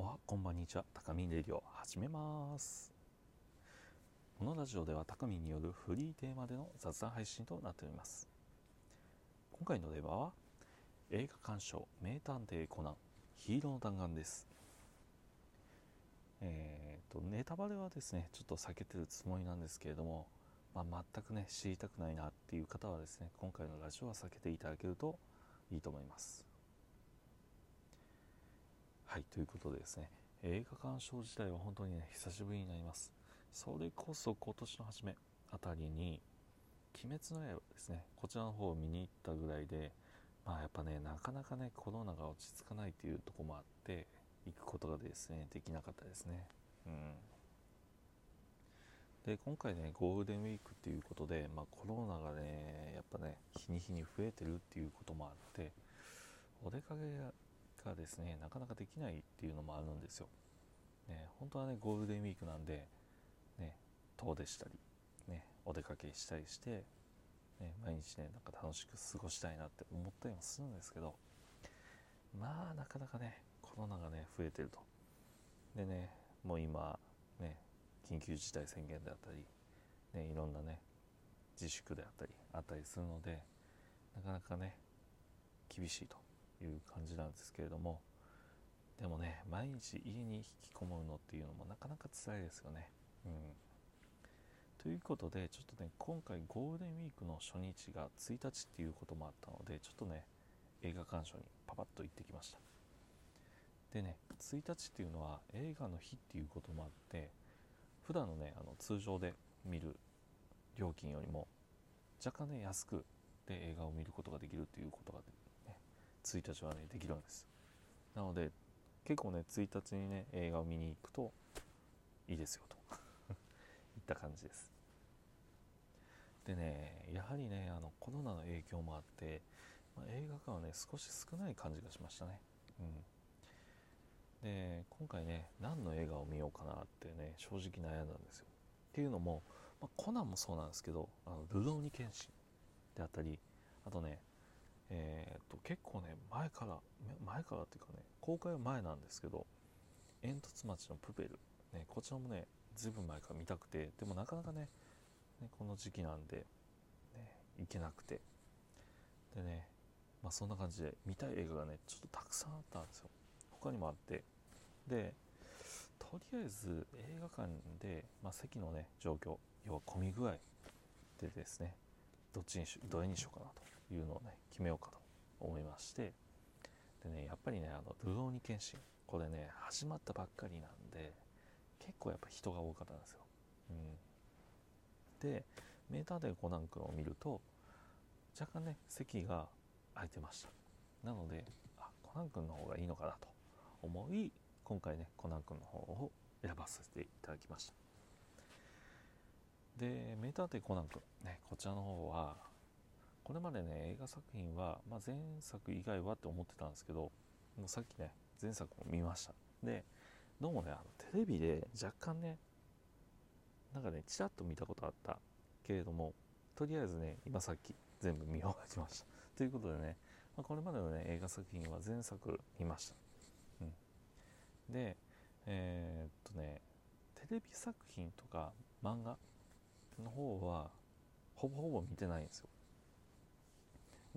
おはこんばんにちは。タカミンレディオ始めます。このラジオではタカミンによるフリーテーマでの雑談配信となっております。今回のテーマは映画鑑賞名探偵コナンヒーローの弾丸です。えーと、ネタバレはですねちょっと避けてるつもりなんですけれども、まあ、全くね知りたくないなっていう方はですね今回のラジオは避けていただけるといいと思います。はいということでですね映画鑑賞自体は本当にね久しぶりになります。それこそ今年の初めあたりに「鬼滅の刃」ですねこちらの方を見に行ったぐらいでまあやっぱねなかなかねコロナが落ち着かないというとこもあって行くことがですねできなかったですね。うん。で今回ねゴールデンウィークっていうことで、まあ、コロナがねやっぱね日に日に増えてるっていうこともあってお出かけががですねなかなかできないっていうのもあるんですよ。ね、本当はねゴールデンウィークなんで、ね、遠出したり、ね、お出かけしたりして、ね、毎日ねなんか楽しく過ごしたいなって思ったりもするんですけどまあなかなかねコロナがね増えてると。でねもう今ね緊急事態宣言であったり、ね、いろんなね自粛であったりあったりするのでなかなかね厳しいという感じなんですけれども。でもね毎日家に引きこもるのっていうのもなかなか辛いですよね。うん、ということでちょっとね今回ゴールデンウィークの初日が1日っていうこともあったのでちょっとね映画鑑賞にパパッと行ってきました。でね1日っていうのは映画の日っていうこともあって普段のねあの通常で見る料金よりも若干ね安くで映画を見ることができるっていうことが1日はねできるんです。なので結構ね1日にね映画を見に行くといいですよと。いった感じです。でねやはりねあのコロナの影響もあって、まあ、映画館はね少し少ない感じがしましたね。うん。で今回ね何の映画を見ようかなってね正直悩んだんですよ。っていうのも、まあ、コナンもそうなんですけど「あのルローニケンシン」であったりあとねえー、と結構ね前から前からっていうかね公開は前なんですけど煙突町のプペル、ね、こちらもねずいぶん前から見たくてでもなかなかねねこの時期なんで、ね、行けなくて。でねまあそんな感じで見たい映画がねちょっとたくさんあったんですよ。他にもあって。でとりあえず映画館で、まあ、席のね状況要は混み具合でですねどっちにしどれにしようかなと。いうのをね決めようかと思いまして。でねやっぱりねあの「ルローニケンシン」これね始まったばっかりなんで結構やっぱ人が多かったんですよ、うん、でメーターでコナン君を見ると若干ね席が空いてました。なのであコナン君の方がいいのかなと思い今回ねコナン君の方を選ばせていただきました。で名探偵コナン君。ねこちらの方はこれまでね映画作品は、まあ、前作以外はって思ってたんですけどもうさっきね前作も見ました。でどうもねあのテレビで若干ねなんかねちらっと見たことあったけれどもとりあえずね今さっき全部見終わりました。ということでね、まあ、これまでのね映画作品は前作見ました、うん、でえー、っとねテレビ作品とか漫画の方はほぼほぼ見てないんですよ。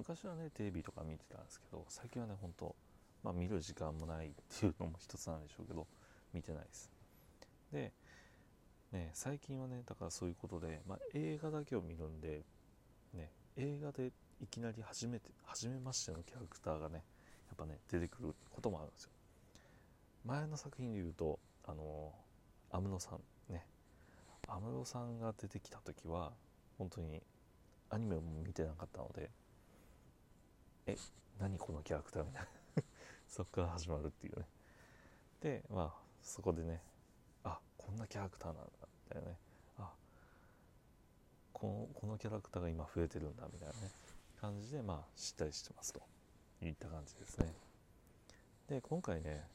昔はねテレビとか見てたんですけど最近はね本当まあ見る時間もないっていうのも一つなんでしょうけど見てないです。でね最近はねだからそういうことで、まあ、映画だけを見るんでね映画でいきなり初めて初めましてのキャラクターがねやっぱね出てくることもあるんですよ。前の作品で言うとあの安室さんね。安室さんが出てきた時は本当にアニメも見てなかったのでえ何このキャラクターみたいな。そっから始まるっていうね。でまあそこでねあこんなキャラクターなんだみたいなね。あこのこのキャラクターが今増えてるんだみたいなね。感じでまあ知ったりしてますと。いった感じですね。で今回ね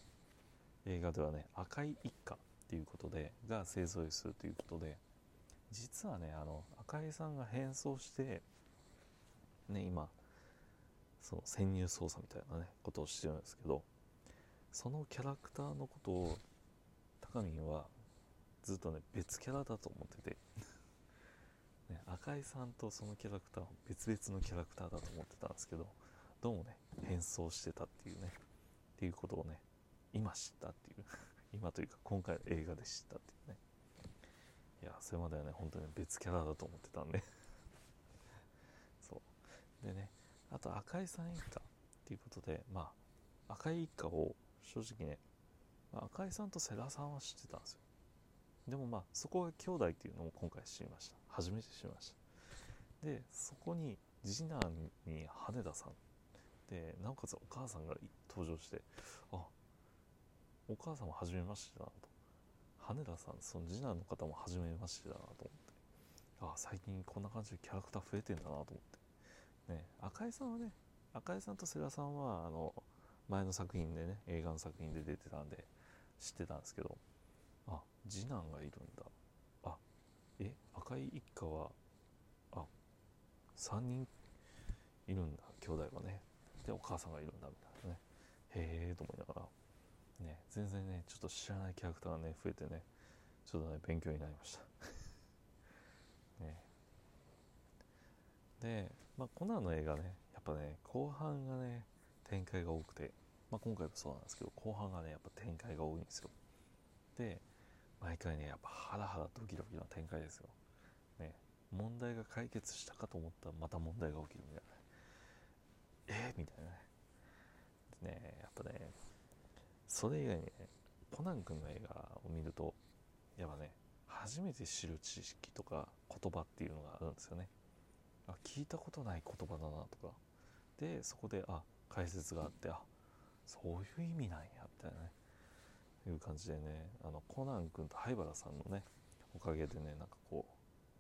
映画ではね「赤い一家」っていうことでが勢ぞろいするということで実はねあの赤井さんが変装してね今そう潜入捜査みたいなねことをしてるんですけどそのキャラクターのことをタカミンはずっとね別キャラだと思ってて ね、赤井さんとそのキャラクターは別々のキャラクターだと思ってたんですけどどうもね変装してたっていうねっていうことをね今知ったっていう 今というか今回の映画で知ったっていうね。いやそれまではね本当に別キャラだと思ってたんで。そう。でねあと赤井さん一家っていうことでまあ赤井一家を正直ね、まあ、赤井さんと世良さんは知ってたんですよ。でもまあそこが兄弟っていうのを今回知りました。初めて知りました。でそこに次男に羽田さん。でなおかつお母さんが登場してあお母さんも初めましてだなと。羽田さんその次男の方も初めましてだなと思って。あ最近こんな感じでキャラクター増えてんだなと思って。ね赤井さんはね赤井さんと世良さんはあの前の作品でね映画の作品で出てたんで知ってたんですけどあ次男がいるんだ。あえ赤井一家はあ3人いるんだ。兄弟がね。でお母さんがいるんだみたいなね。へえと思いながらね全然ねちょっと知らないキャラクターがね増えてねちょっとね勉強になりました。ね。でまあコナンの映画ねやっぱね後半がね展開が多くて。まあ今回もそうなんですけど後半がねやっぱ展開が多いんですよ。で毎回ねやっぱハラハラドキドキの展開ですよ、ね、問題が解決したかと思ったらまた問題が起きるみたいな。えー、みたいなね。ねやっぱねそれ以外にねコナン君の映画を見るとやっぱね初めて知る知識とか言葉っていうのがあるんですよね。あ聞いたことない言葉だなとか。でそこであ解説があってあそういう意味なんやみたいなね。いう感じでねあのコナン君と灰原さんのねおかげでねなんかこう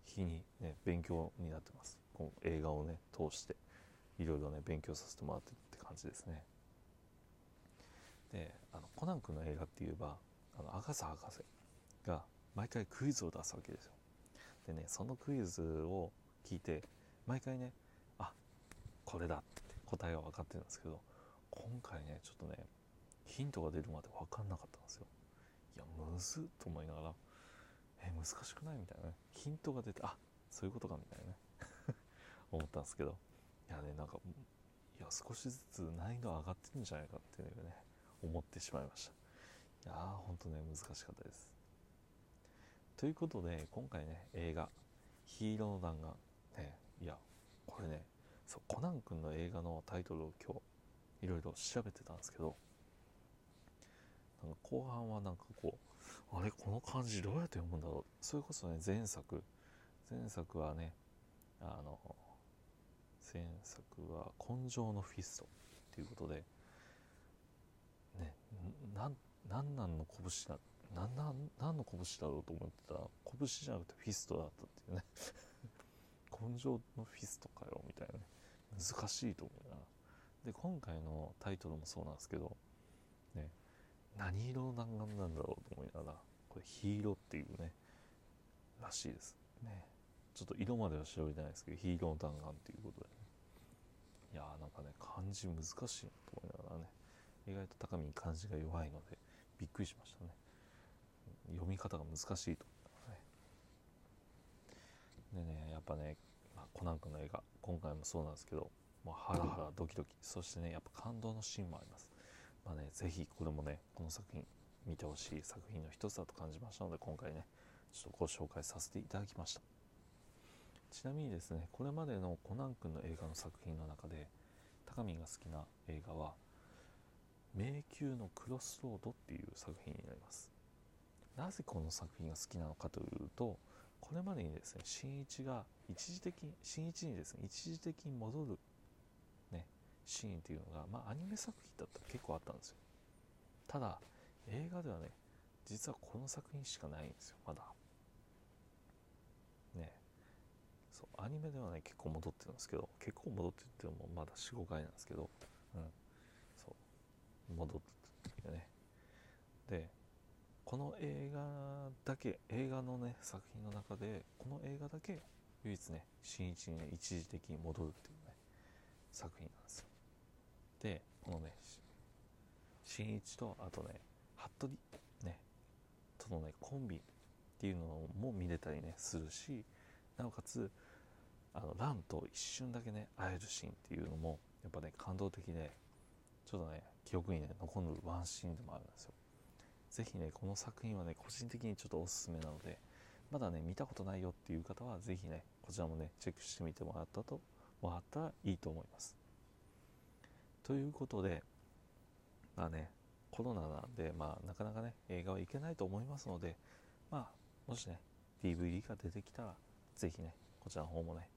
日にね勉強になってます。この映画をね通していろいろね勉強させてもらってって感じですね。であのコナン君の映画って言えばあの赤瀬博士が毎回クイズを出すわけですよ。でねそのクイズを聞いて毎回ねあこれだって答えは分かってるんですけど今回ねちょっとねヒントが出るまで分かんなかったんですよ。いやむずっと思いながらえ難しくない？みたいなね。ヒントが出てあそういうことかみたいなね。思ったんですけど。いやねなんかいや少しずつ難易度上がってるんじゃないかっていうね思ってしまいました。いやーほんとね難しかったです。ということで今回ね映画「ヒーローの弾丸」ねいやこれねそうコナン君の映画のタイトルを今日いろいろ調べてたんですけどなんか後半はなんかこうあれこの漢字どうやって読むんだろう？それこそね前作前作はねあの前作は「紺青の fist」っていうことでねなんなんなんの拳だなんなんなんの拳だろうと思ってたら拳じゃなくて fist だったっていうね。紺青の fist かよみたいな。ね難しいと思うな。で今回のタイトルもそうなんですけどね何色の弾丸なんだろうと思いながらこれヒーローっていうねらしいです。ね。ちょっと色までは調べてないですけどヒーローの弾丸っていうことで、ね、いやーなんかね漢字難しいなと思いながらね意外と高見に漢字が弱いのでびっくりしましたね。読み方が難しいと思いながらね。でねやっぱね、まあ、コナン君の映画今回もそうなんですけどもうハラハラドキドキそしてねやっぱ感動のシーンもありますまあね、ぜひこれもね、この作品見てほしい作品の一つだと感じましたので、今回ね、ちょっとご紹介させていただきました。ちなみにですね、これまでのコナン君の映画の作品の中で、高見が好きな映画は、迷宮のクロスロードっていう作品になります。なぜこの作品が好きなのかというと、これまでにですね、新一が一時的に、新一にですね、一時的に戻るねシーンっていうのが、まあ、アニメ作品だったら結構あったんですよ。ただ映画ではね実はこの作品しかないんですよまだ。ね。そうアニメではね結構戻ってるんですけど結構戻ってってもまだ45回なんですけどうん。そう。戻ってっていうね。でこの映画だけ映画のね作品の中でこの映画だけ唯一ね新一にね一時的に戻るっていうね作品なんですよ。でこのね新一とあとね服部ねとのねコンビっていうのも見れたりねするしなおかつあのランと一瞬だけね会えるシーンっていうのもやっぱね感動的でちょっとね記憶にね残るワンシーンでもあるんですよ。是非ねこの作品はね個人的にちょっとおすすめなのでまだね見たことないよっていう方は是非ねこちらもねチェックしてみてもらったともらったらいいと思います。ということでまあねコロナなんでまあなかなかね映画は行けないと思いますのでまあもしね DVD が出てきたら是非ねこちらの方もね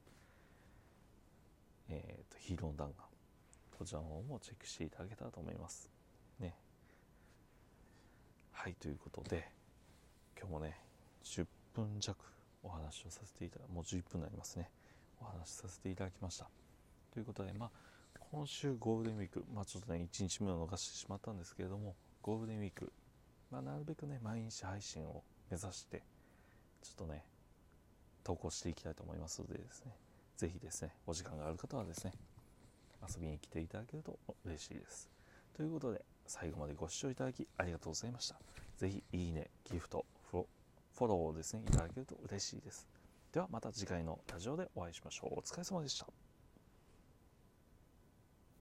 えーと、ヒーロー弾丸こちらの方もチェックしていただけたらと思います。ね。はいということで今日もね10分弱お話をさせていただもう11分になりますねお話しさせていただきましたということでまあ今週ゴールデンウィークまあちょっとね1日目を逃してしまったんですけれどもゴールデンウィークまあなるべくね毎日配信を目指してちょっとね投稿していきたいと思いますのでですねぜひですね、お時間がある方はですね、遊びに来ていただけると嬉しいです。ということで、最後までご視聴いただきありがとうございました。ぜひ、いいね、ギフト、フォローをですね、いただけると嬉しいです。ではまた次回のラジオでお会いしましょう。お疲れ様でした。